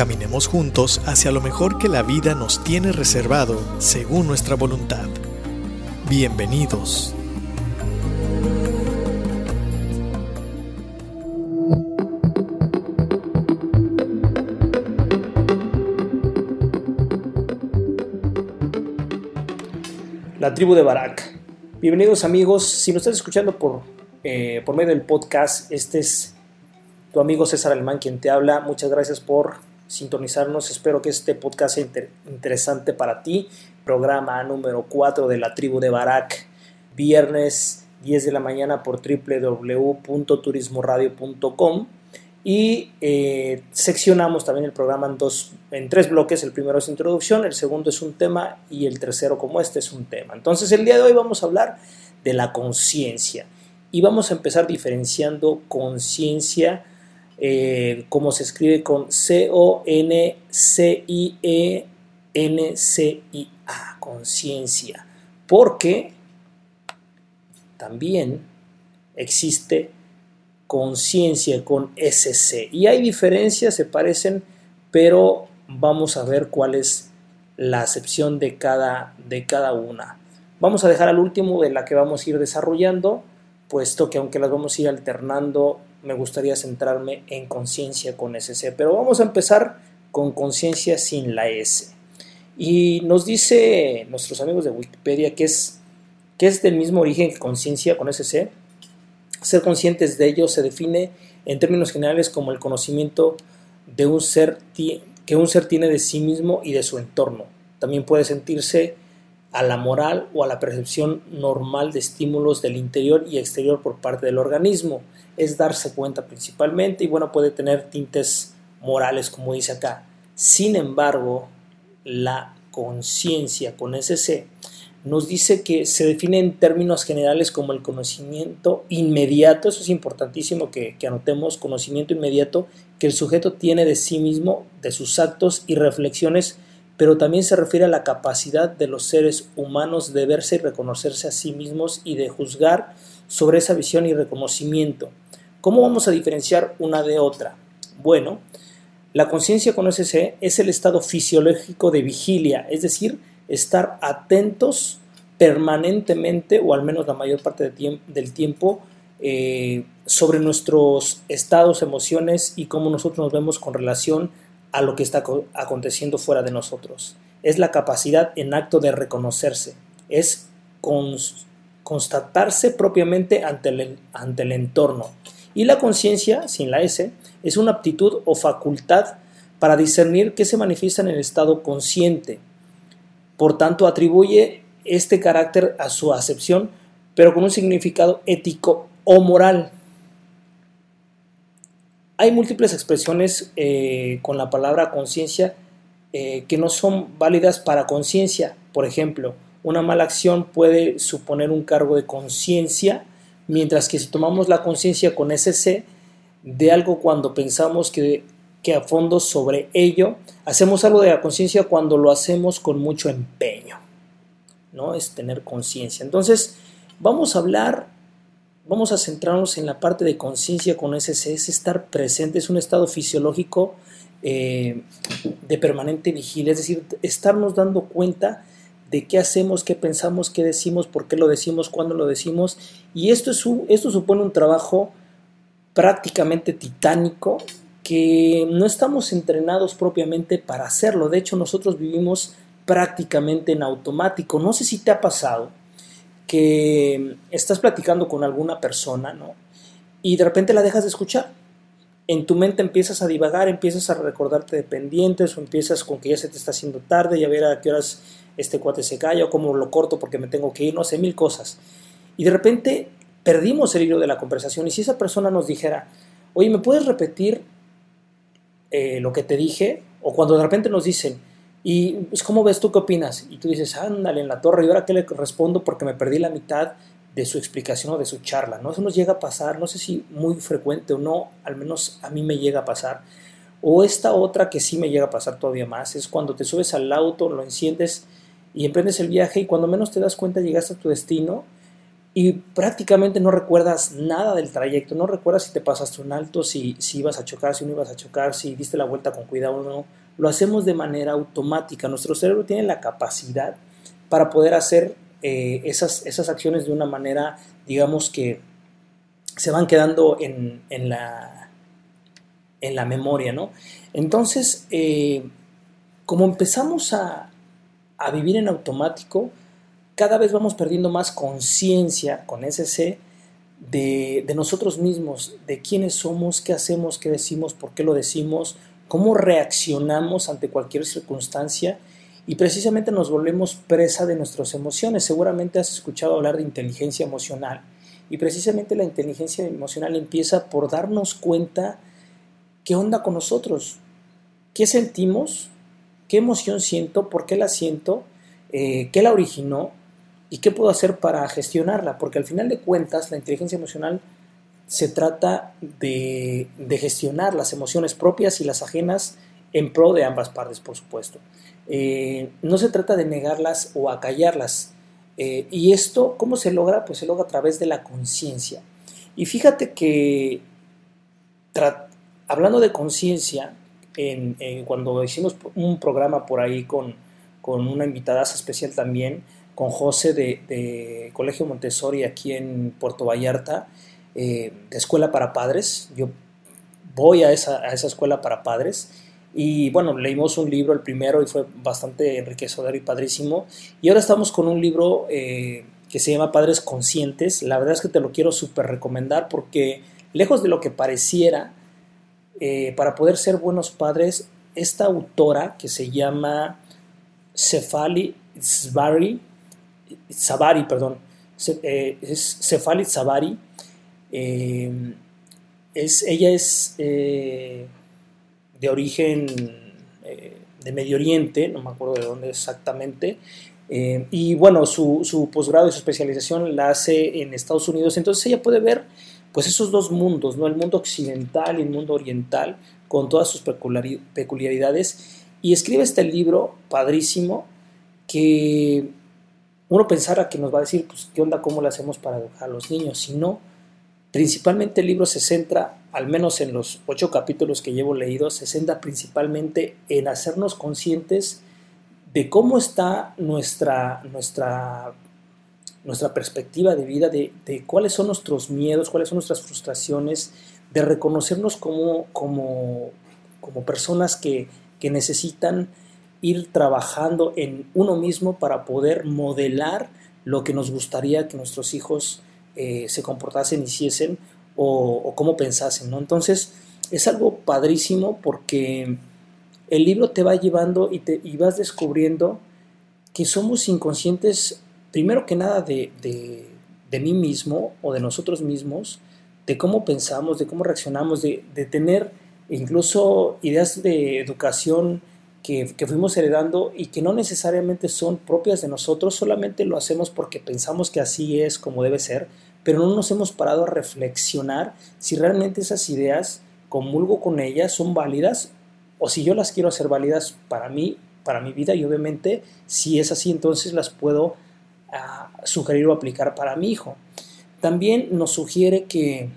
Caminemos juntos hacia lo mejor que la vida nos tiene reservado según nuestra voluntad. Bienvenidos. La tribu de Barak. Bienvenidos amigos, si nos estás escuchando por, eh, por medio del podcast, este es tu amigo César Alemán quien te habla. Muchas gracias por sintonizarnos. Espero que este podcast sea interesante para ti. Programa número 4 de la tribu de Barak. Viernes 10 de la mañana por www.turismoradio.com y eh, seccionamos también el programa en, dos, en tres bloques. El primero es introducción, el segundo es un tema y el tercero como este es un tema. Entonces el día de hoy vamos a hablar de la conciencia y vamos a empezar diferenciando conciencia eh, como se escribe con C-O-N-C-I-E-N-C-I-A, conciencia, porque también existe conciencia con SC. Y hay diferencias, se parecen, pero vamos a ver cuál es la acepción de cada, de cada una. Vamos a dejar al último de la que vamos a ir desarrollando, puesto que aunque las vamos a ir alternando, me gustaría centrarme en conciencia con SC. Pero vamos a empezar con conciencia sin la S. Y nos dice nuestros amigos de Wikipedia que es, que es del mismo origen que conciencia con SC ser conscientes de ello se define en términos generales como el conocimiento de un ser que un ser tiene de sí mismo y de su entorno. También puede sentirse a la moral o a la percepción normal de estímulos del interior y exterior por parte del organismo. Es darse cuenta principalmente y bueno, puede tener tintes morales como dice acá. Sin embargo, la conciencia con ese nos dice que se define en términos generales como el conocimiento inmediato, eso es importantísimo que, anotemos, conocimiento inmediato que el sujeto tiene de sí mismo, de sus actos y reflexiones, pero también se refiere a la capacidad de los seres humanos de verse y reconocerse a sí mismos y de juzgar sobre esa visión y reconocimiento. ¿Cómo vamos a diferenciar una de otra? Bueno, la conciencia con SC es el estado fisiológico de vigilia, es decir, estar atentos permanentemente, o al menos la mayor parte del tiempo, eh, sobre nuestros estados, emociones y cómo nosotros nos vemos con relación a lo que está aconteciendo fuera de nosotros. Es la capacidad en acto de reconocerse, es constatarse propiamente ante el, ante el entorno. Y la conciencia, sin la S, es una aptitud o facultad para discernir qué se manifiesta en el estado consciente, por tanto, atribuye este carácter a su acepción, pero con un significado ético o moral. Hay múltiples expresiones eh, con la palabra conciencia eh, que no son válidas para conciencia. Por ejemplo, una mala acción puede suponer un cargo de conciencia, mientras que si tomamos la conciencia con SC de algo cuando pensamos que que a fondo sobre ello. Hacemos algo de la conciencia cuando lo hacemos con mucho empeño. ¿no? Es tener conciencia. Entonces, vamos a hablar, vamos a centrarnos en la parte de conciencia con ese es estar presente, es un estado fisiológico eh, de permanente vigilia, es decir, estarnos dando cuenta de qué hacemos, qué pensamos, qué decimos, por qué lo decimos, cuándo lo decimos. Y esto, es esto supone un trabajo prácticamente titánico que no estamos entrenados propiamente para hacerlo. De hecho, nosotros vivimos prácticamente en automático. No sé si te ha pasado que estás platicando con alguna persona, ¿no? Y de repente la dejas de escuchar. En tu mente empiezas a divagar, empiezas a recordarte de pendientes o empiezas con que ya se te está haciendo tarde y a ver a qué horas este cuate se calla o cómo lo corto porque me tengo que ir, no sé, mil cosas. Y de repente perdimos el hilo de la conversación y si esa persona nos dijera, oye, ¿me puedes repetir eh, lo que te dije, o cuando de repente nos dicen, Y pues, ¿cómo ves tú qué opinas? Y tú dices, ándale en la torre, ¿y ahora qué le respondo? Porque me perdí la mitad de su explicación o de su charla, ¿no? Eso nos llega a pasar, no sé si muy frecuente o no, al menos a mí me llega a pasar. O esta otra que sí me llega a pasar todavía más, es cuando te subes al auto, lo enciendes y emprendes el viaje y cuando menos te das cuenta llegaste a tu destino y prácticamente no recuerdas nada del trayecto, no recuerdas si te pasaste un alto, si, si ibas a chocar, si no ibas a chocar, si diste la vuelta con cuidado o no. Lo hacemos de manera automática. Nuestro cerebro tiene la capacidad para poder hacer eh, esas, esas acciones de una manera, digamos que se van quedando en, en, la, en la memoria, ¿no? Entonces, eh, como empezamos a, a vivir en automático, cada vez vamos perdiendo más conciencia con ese C de, de, nosotros mismos, de quiénes somos, qué hacemos, qué decimos, por qué lo decimos, cómo reaccionamos ante cualquier circunstancia y precisamente nos volvemos presa de nuestras emociones. Seguramente has escuchado hablar de inteligencia emocional y precisamente la inteligencia emocional empieza por darnos cuenta qué onda con nosotros, qué sentimos, qué emoción siento, por qué la siento, eh, qué la originó ¿Y qué puedo hacer para gestionarla? Porque al final de cuentas la inteligencia emocional se trata de, gestionar las emociones propias y las ajenas en pro de ambas partes, por supuesto. Eh, no se trata de negarlas o acallarlas. Eh, y esto, ¿cómo se logra? Pues se logra a través de la conciencia. Y fíjate que, hablando de conciencia, cuando hicimos un programa por ahí con, con una invitada especial también, con José de, Colegio Montessori aquí en Puerto Vallarta, eh, de escuela para padres. Yo voy a esa, a esa escuela para padres y bueno, leímos un libro, el primero, y fue bastante enriquecedor y padrísimo. Y ahora estamos con un libro eh, que se llama Padres Conscientes. La verdad es que te lo quiero súper recomendar porque lejos de lo que pareciera, eh, para poder ser buenos padres, esta autora que se llama Cefali Zvari, Sabari, perdón, eh, es Cefalit Sabari. Eh, es, ella es eh, de origen de Medio Oriente, no me acuerdo de dónde exactamente, y bueno, su, su posgrado y su especialización la hace en Estados Unidos, entonces ella puede ver pues esos dos mundos, ¿no? el mundo occidental y el mundo oriental, con todas sus peculiaridades, y escribe este libro padrísimo que uno pensara que nos va a decir, pues, ¿qué onda? ¿Cómo lo hacemos para educar a los niños? Si no, principalmente el libro se centra, al menos en los ocho capítulos que llevo leídos, se centra principalmente en hacernos conscientes de cómo está nuestra, nuestra, nuestra perspectiva de vida, de, cuáles son nuestros miedos, cuáles son nuestras frustraciones, de reconocernos como, como, como personas que, que necesitan ir trabajando en uno mismo para poder modelar lo que nos gustaría que nuestros hijos eh, se comportasen, hiciesen o, cómo pensasen, ¿no? Entonces, es algo padrísimo porque el libro te va llevando y, te, y vas descubriendo que somos inconscientes, primero que nada, de, de, de, mí mismo o de nosotros mismos, de cómo pensamos, de cómo reaccionamos, de, de tener incluso ideas de educación que, fuimos heredando y que no necesariamente son propias de nosotros, solamente lo hacemos porque pensamos que así es como debe ser, pero no nos hemos parado a reflexionar si realmente esas ideas, comulgo con ellas, son válidas o si yo las quiero hacer válidas para mí, para mi vida y obviamente si es así entonces las puedo ah, sugerir o aplicar para mi hijo. También nos sugiere que,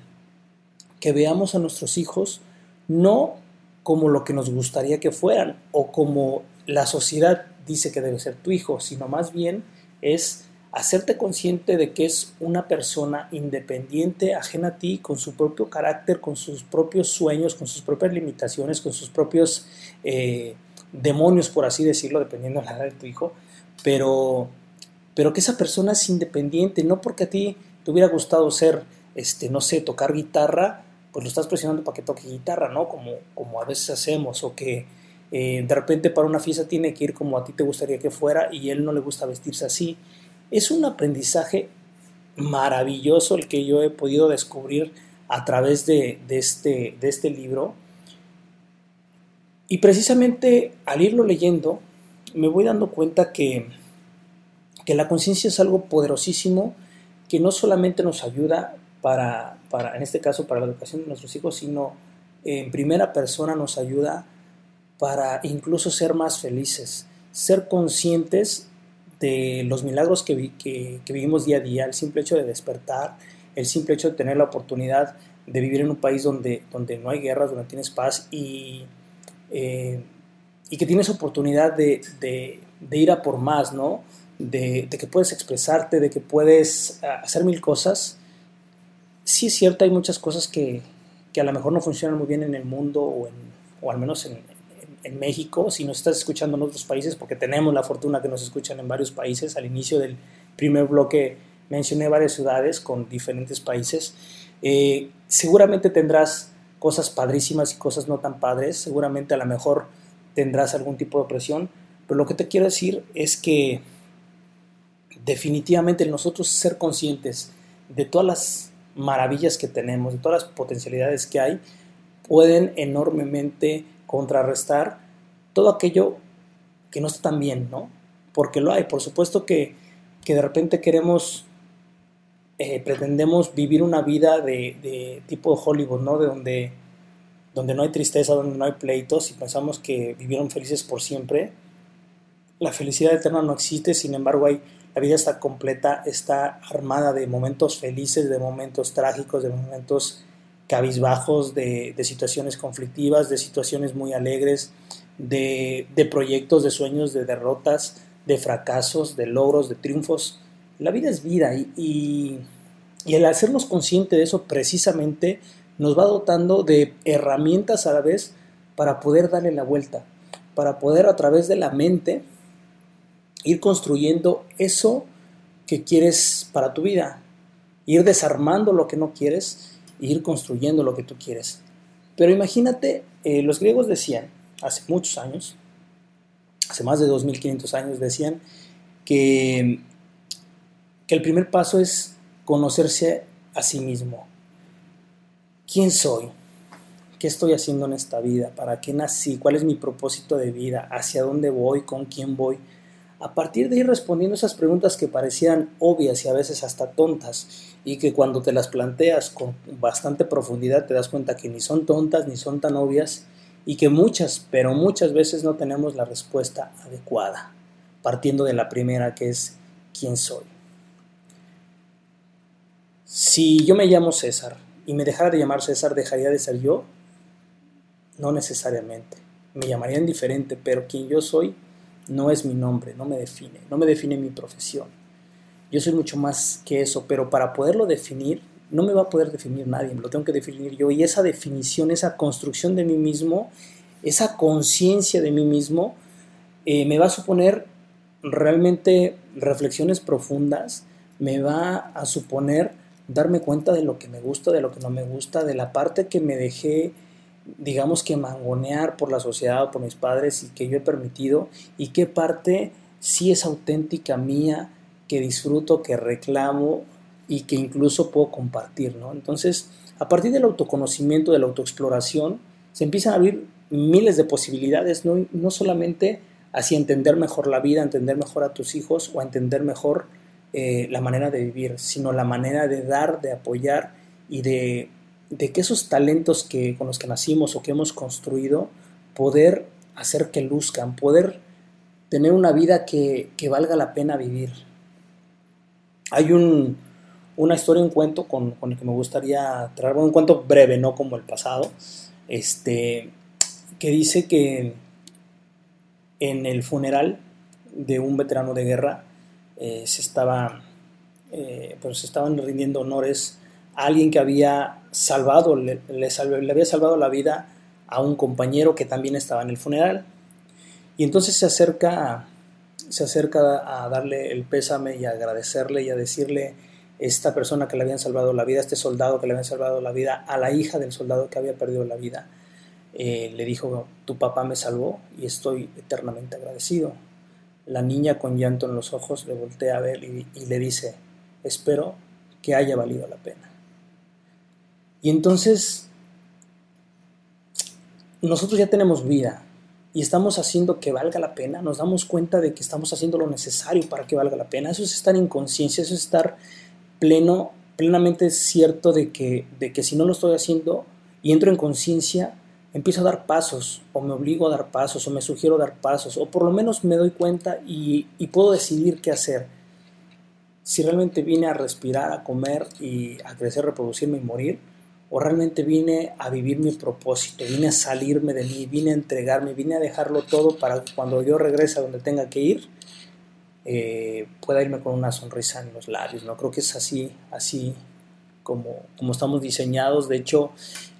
que veamos a nuestros hijos no como lo que nos gustaría que fueran o como la sociedad dice que debe ser tu hijo, sino más bien es hacerte consciente de que es una persona independiente, ajena a ti, con su propio carácter, con sus propios sueños, con sus propias limitaciones, con sus propios eh, demonios, por así decirlo, dependiendo de la edad de tu hijo, pero, pero que esa persona es independiente, no porque a ti te hubiera gustado ser, este, no sé, tocar guitarra, pues lo estás presionando para que toque guitarra, ¿no? Como, como a veces hacemos, o que eh, de repente para una fiesta tiene que ir como a ti te gustaría que fuera y él no le gusta vestirse así. Es un aprendizaje maravilloso el que yo he podido descubrir a través de, este, de este libro. Y precisamente al irlo leyendo, me voy dando cuenta que, que la conciencia es algo poderosísimo que no solamente nos ayuda para, para, en este caso, para la educación de nuestros hijos, sino en primera persona nos ayuda para incluso ser más felices, ser conscientes de los milagros que, que, vivimos día a día, el simple hecho de despertar, el simple hecho de tener la oportunidad de vivir en un país donde, donde no hay guerras, donde tienes paz y, eh, y que tienes oportunidad de, de, ir a por más, ¿no? De, de, que puedes expresarte, de que puedes ah, hacer mil cosas. Sí es cierto, hay muchas cosas que, que a lo mejor no funcionan muy bien en el mundo o, en, o al menos en, en México, si nos estás escuchando en otros países, porque tenemos la fortuna que nos escuchan en varios países, al inicio del primer bloque mencioné varias ciudades con diferentes países, eh, seguramente tendrás cosas padrísimas y cosas no tan padres, seguramente a lo mejor tendrás algún tipo de presión, pero lo que te quiero decir es que definitivamente nosotros ser conscientes de todas las maravillas que tenemos, de todas las potencialidades que hay, pueden enormemente contrarrestar todo aquello que no está tan bien, ¿no? Porque lo hay, por supuesto que, de repente queremos, eh, pretendemos vivir una vida de, tipo Hollywood, ¿no? De donde, donde no hay tristeza, donde no hay pleitos y pensamos que vivieron felices por siempre. La felicidad eterna no existe, sin embargo hay, la vida está completa, está armada de momentos felices, de momentos trágicos, de momentos cabizbajos, de, situaciones conflictivas, de situaciones muy alegres, de, proyectos, de sueños, de derrotas, de fracasos, de logros, de triunfos. La vida es vida y, y el hacernos consciente de eso precisamente nos va dotando de herramientas a la vez para poder darle la vuelta, para poder a través de la mente ir construyendo eso que quieres para tu vida, ir desarmando lo que no quieres ir construyendo lo que tú quieres. Pero imagínate, eh, los griegos decían, hace muchos años, hace más de 2500 años, decían que, que el primer paso es conocerse a sí mismo. ¿Quién soy? ¿Qué estoy haciendo en esta vida? ¿Para qué nací? ¿Cuál es mi propósito de vida? ¿Hacia dónde voy? ¿Con quién voy? A partir de ir respondiendo esas preguntas que parecían obvias y a veces hasta tontas, y que cuando te las planteas con bastante profundidad te das cuenta que ni son tontas ni son tan obvias, y que muchas, pero muchas veces no tenemos la respuesta adecuada, partiendo de la primera que es ¿quién soy? Si yo me llamo César y me dejara de llamar César, ¿dejaría de ser yo? No necesariamente. Me llamaría indiferente, pero quien yo soy no es mi nombre, no me define, no me define mi profesión. Yo soy mucho más que eso, pero para poderlo definir, no me va a poder definir nadie, me lo tengo que definir yo. Y esa definición, esa construcción de mí mismo, esa conciencia de mí mismo, eh, me va a suponer realmente reflexiones profundas, me va a suponer darme cuenta de lo que me gusta, de lo que no me gusta, de la parte que me dejé digamos que mangonear por la sociedad o por mis padres y que yo he permitido y qué parte sí es auténtica mía, que disfruto, que reclamo y que incluso puedo compartir, ¿no? Entonces, a partir del autoconocimiento, de la autoexploración, se empiezan a abrir miles de posibilidades, no, no solamente hacia entender mejor la vida, entender mejor a tus hijos o entender mejor eh, la manera de vivir, sino la manera de dar, de apoyar y de de que esos talentos que, con los que nacimos o que hemos construido, poder hacer que luzcan, poder tener una vida que, valga la pena vivir. Hay un, una historia, un cuento con, el que me gustaría traer, un cuento breve, no como el pasado, este, que dice que en el funeral de un veterano de guerra eh, se, estaba, eh, pues estaban rindiendo honores alguien que había salvado, le, había salvado la vida a un compañero que también estaba en el funeral. Y entonces se acerca, se acerca a darle el pésame y a agradecerle y a decirle esta persona que le habían salvado la vida, este soldado que le habían salvado la vida, a la hija del soldado que había perdido la vida, eh, le dijo, tu papá me salvó y estoy eternamente agradecido. La niña con llanto en los ojos le voltea a ver y le dice, espero que haya valido la pena. Y entonces nosotros ya tenemos vida, y estamos haciendo que valga la pena, nos damos cuenta de que estamos haciendo lo necesario para que valga la pena. Eso es estar en conciencia, eso es estar pleno, plenamente cierto de que, de que si no lo estoy haciendo y entro en conciencia, empiezo a dar pasos, o me obligo a dar pasos, o me sugiero dar pasos, o por lo menos me doy cuenta y, y puedo decidir qué hacer. Si realmente vine a respirar, a comer y a crecer, reproducirme y morir, o realmente vine a vivir mi propósito, vine a salirme de mí, vine a entregarme, vine a dejarlo todo para que cuando yo regrese a donde tenga que ir, eh, pueda irme con una sonrisa en los labios. ¿no? Creo que es así, así como, como estamos diseñados. De hecho,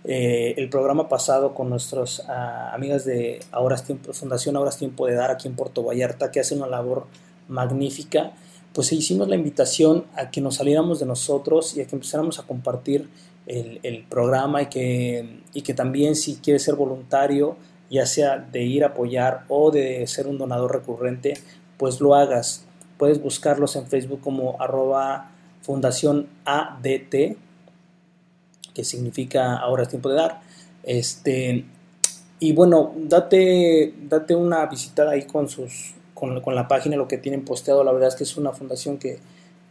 eh, el programa pasado con nuestras ah, amigas de Ahora Tiempo, Fundación Ahora es Tiempo de Dar aquí en Puerto Vallarta, que hacen una labor magnífica, pues hicimos la invitación a que nos saliéramos de nosotros y a que empezáramos a compartir el, programa y que, y que también si quieres ser voluntario, ya sea de ir a apoyar o de ser un donador recurrente, pues lo hagas. Puedes buscarlos en Facebook como arroba fundación ADT, que significa ahora es tiempo de dar. Este, y bueno, date, date una visitada ahí con, sus, con, con la página, lo que tienen posteado. La verdad es que es una fundación que,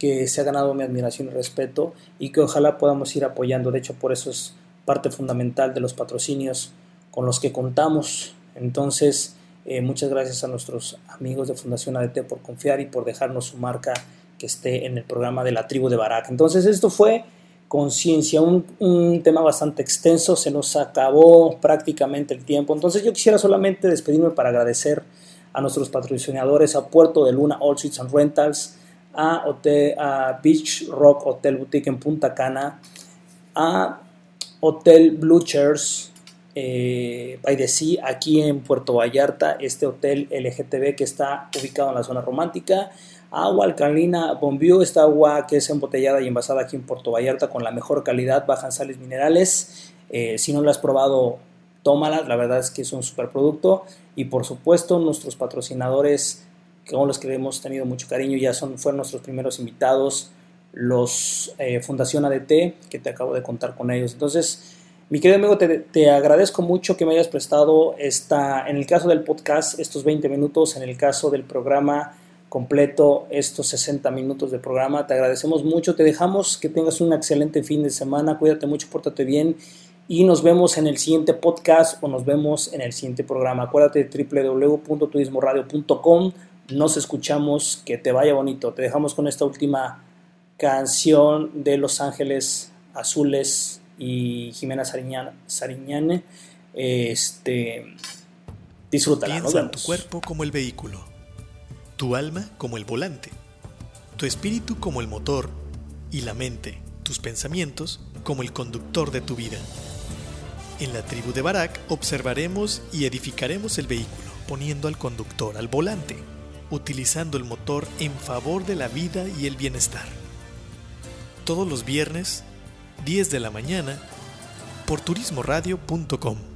que se ha ganado mi admiración y respeto y que ojalá podamos ir apoyando. De hecho, por eso es parte fundamental de los patrocinios con los que contamos. Entonces, eh, muchas gracias a nuestros amigos de Fundación ADT por confiar y por dejarnos su marca que esté en el programa de la tribu de Barak. Entonces, esto fue conciencia, un, un, tema bastante extenso, se nos acabó prácticamente el tiempo. Entonces, yo quisiera solamente despedirme para agradecer a nuestros patrocinadores, a Puerto de Luna, All Suites and Rentals, a, hotel, a Beach Rock Hotel Boutique en Punta Cana, a Hotel Blue Chairs eh, by the Sea aquí en Puerto Vallarta, este hotel LGTB que está ubicado en la zona romántica. Agua alcalina Bombio, esta agua que es embotellada y envasada aquí en Puerto Vallarta con la mejor calidad, bajan sales minerales. Eh, si no lo has probado, tómala, la verdad es que es un super producto. Y por supuesto, nuestros patrocinadores con los que hemos tenido mucho cariño, ya son, fueron nuestros primeros invitados, los eh, Fundación ADT, que te acabo de contar con ellos. Entonces, mi querido amigo, te, te, agradezco mucho que me hayas prestado esta, en el caso del podcast, estos 20 minutos, en el caso del programa completo, estos 60 minutos de programa. Te agradecemos mucho, te dejamos que tengas un excelente fin de semana, cuídate mucho, pórtate bien y nos vemos en el siguiente podcast o nos vemos en el siguiente programa. Acuérdate de www.turismoradio.com nos escuchamos, que te vaya bonito. Te dejamos con esta última canción de Los Ángeles Azules y Jimena Sariñane. Este, disfrútala. Piensa en tu cuerpo como el vehículo, tu alma como el volante, tu espíritu como el motor y la mente, tus pensamientos como el conductor de tu vida. En la tribu de Barak observaremos y edificaremos el vehículo, poniendo al conductor al volante utilizando el motor en favor de la vida y el bienestar. Todos los viernes, 10 de la mañana, por turismoradio.com.